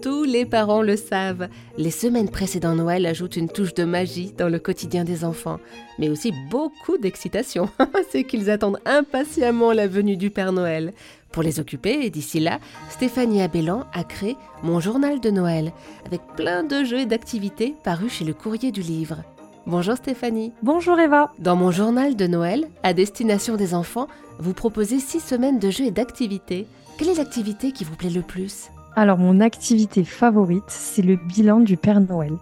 tous les parents le savent. Les semaines précédant Noël ajoutent une touche de magie dans le quotidien des enfants, mais aussi beaucoup d'excitation. C'est qu'ils attendent impatiemment la venue du Père Noël. Pour les occuper, et d'ici là, Stéphanie Abellan a créé Mon journal de Noël, avec plein de jeux et d'activités parus chez le courrier du livre. Bonjour Stéphanie. Bonjour Eva. Dans mon journal de Noël, à destination des enfants, vous proposez six semaines de jeux et d'activités. Quelle est l'activité qui vous plaît le plus? Alors mon activité favorite, c'est le bilan du Père Noël.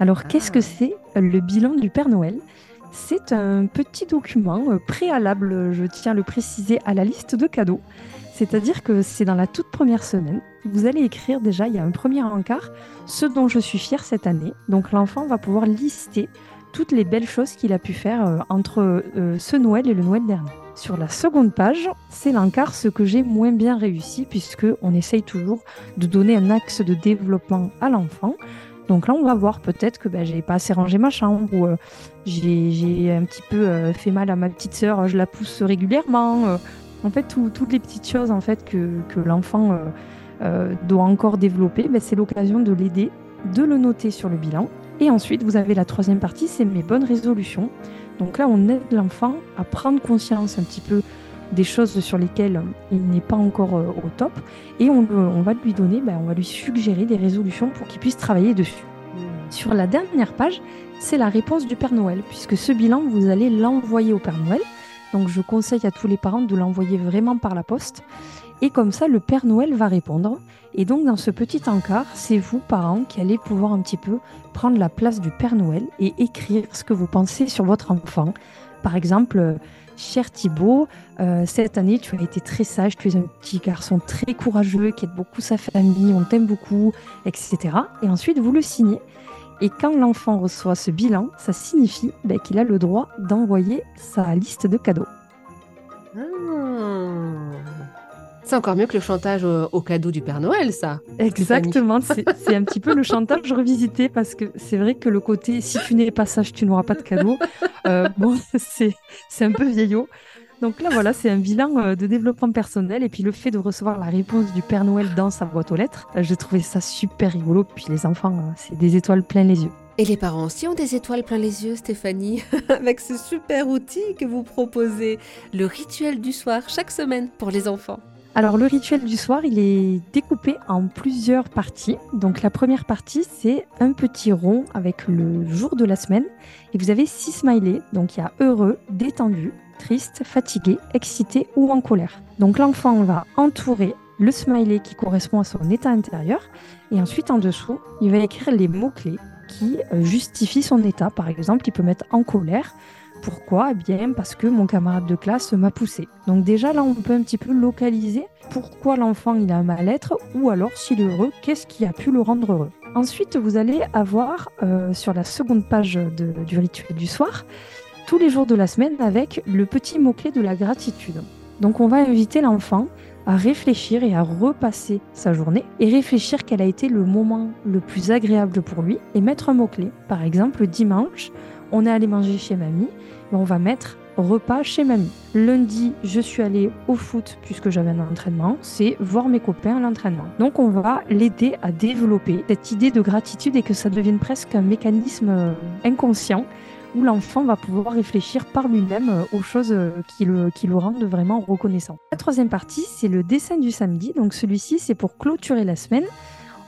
Alors qu'est-ce que ah. c'est le bilan du Père Noël? C'est un petit document euh, préalable, je tiens à le préciser, à la liste de cadeaux. C'est-à-dire que c'est dans la toute première semaine. Vous allez écrire déjà, il y a un premier encart, ce dont je suis fière cette année. Donc l'enfant va pouvoir lister toutes les belles choses qu'il a pu faire euh, entre euh, ce Noël et le Noël dernier. Sur la seconde page, c'est l'encart ce que j'ai moins bien réussi puisque on essaye toujours de donner un axe de développement à l'enfant. Donc là, on va voir peut-être que ben, j'ai pas assez rangé ma chambre ou euh, j'ai un petit peu fait mal à ma petite sœur, je la pousse régulièrement. en fait, toutes les petites choses en fait que, que l'enfant doit encore développer, ben, c'est l'occasion de l'aider, de le noter sur le bilan et ensuite, vous avez la troisième partie, c'est mes bonnes résolutions. Donc là, on aide l'enfant à prendre conscience un petit peu des choses sur lesquelles il n'est pas encore euh, au top. Et on, va lui donner, ben, on va lui suggérer des résolutions pour qu'il puisse travailler dessus. Sur la dernière page, c'est la réponse du Père Noël, puisque ce bilan, vous allez l'envoyer au Père Noël. Donc je conseille à tous les parents de l'envoyer vraiment par la poste. Et comme ça, le Père Noël va répondre. Et donc, dans ce petit encart, c'est vous, parents, qui allez pouvoir un petit peu prendre la place du Père Noël et écrire ce que vous pensez sur votre enfant. Par exemple, cher Thibaut, euh, cette année, tu as été très sage, tu es un petit garçon très courageux qui aide beaucoup sa famille, on t'aime beaucoup, etc. Et ensuite, vous le signez. Et quand l'enfant reçoit ce bilan, ça signifie ben, qu'il a le droit d'envoyer sa liste de cadeaux. C'est encore mieux que le chantage au, cadeau du Père Noël, ça. Exactement, c'est un petit peu le chantage revisité parce que c'est vrai que le côté si tu n'es pas sage, tu n'auras pas de cadeau, euh, bon, c'est un peu vieillot. Donc là, voilà, c'est un bilan euh, de développement personnel. Et puis le fait de recevoir la réponse du Père Noël dans sa boîte aux lettres, euh, j'ai trouvé ça super rigolo. Puis les enfants, c'est des étoiles plein les yeux. Et les parents aussi ont des étoiles plein les yeux, Stéphanie, avec ce super outil que vous proposez, le rituel du soir, chaque semaine pour les enfants. Alors le rituel du soir, il est découpé en plusieurs parties. Donc la première partie, c'est un petit rond avec le jour de la semaine. Et vous avez six smileys. Donc il y a heureux, détendu, triste, fatigué, excité ou en colère. Donc l'enfant va entourer le smiley qui correspond à son état intérieur. Et ensuite en dessous, il va écrire les mots-clés qui euh, justifient son état. Par exemple, il peut mettre en colère, pourquoi? Eh bien parce que mon camarade de classe m'a poussé. Donc déjà là on peut un petit peu localiser pourquoi l'enfant il a un mal-être ou alors s'il est heureux, qu'est-ce qui a pu le rendre heureux. Ensuite vous allez avoir euh, sur la seconde page du rituel du soir tous les jours de la semaine avec le petit mot-clé de la gratitude. Donc on va inviter l'enfant à réfléchir et à repasser sa journée et réfléchir quel a été le moment le plus agréable pour lui et mettre un mot-clé. Par exemple, dimanche, on est allé manger chez mamie, mais on va mettre repas chez mamie. Lundi, je suis allée au foot puisque j'avais un entraînement, c'est voir mes copains à l'entraînement. Donc on va l'aider à développer cette idée de gratitude et que ça devienne presque un mécanisme inconscient où l'enfant va pouvoir réfléchir par lui-même euh, aux choses euh, qui le, rendent vraiment reconnaissant. La troisième partie, c'est le dessin du samedi. Donc celui-ci, c'est pour clôturer la semaine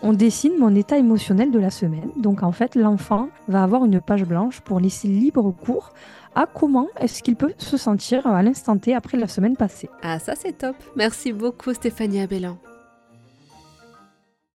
on dessine mon état émotionnel de la semaine. Donc en fait, l'enfant va avoir une page blanche pour laisser libre cours à comment est-ce qu'il peut se sentir à l'instant T après la semaine passée. Ah ça c'est top. Merci beaucoup Stéphanie Abellan.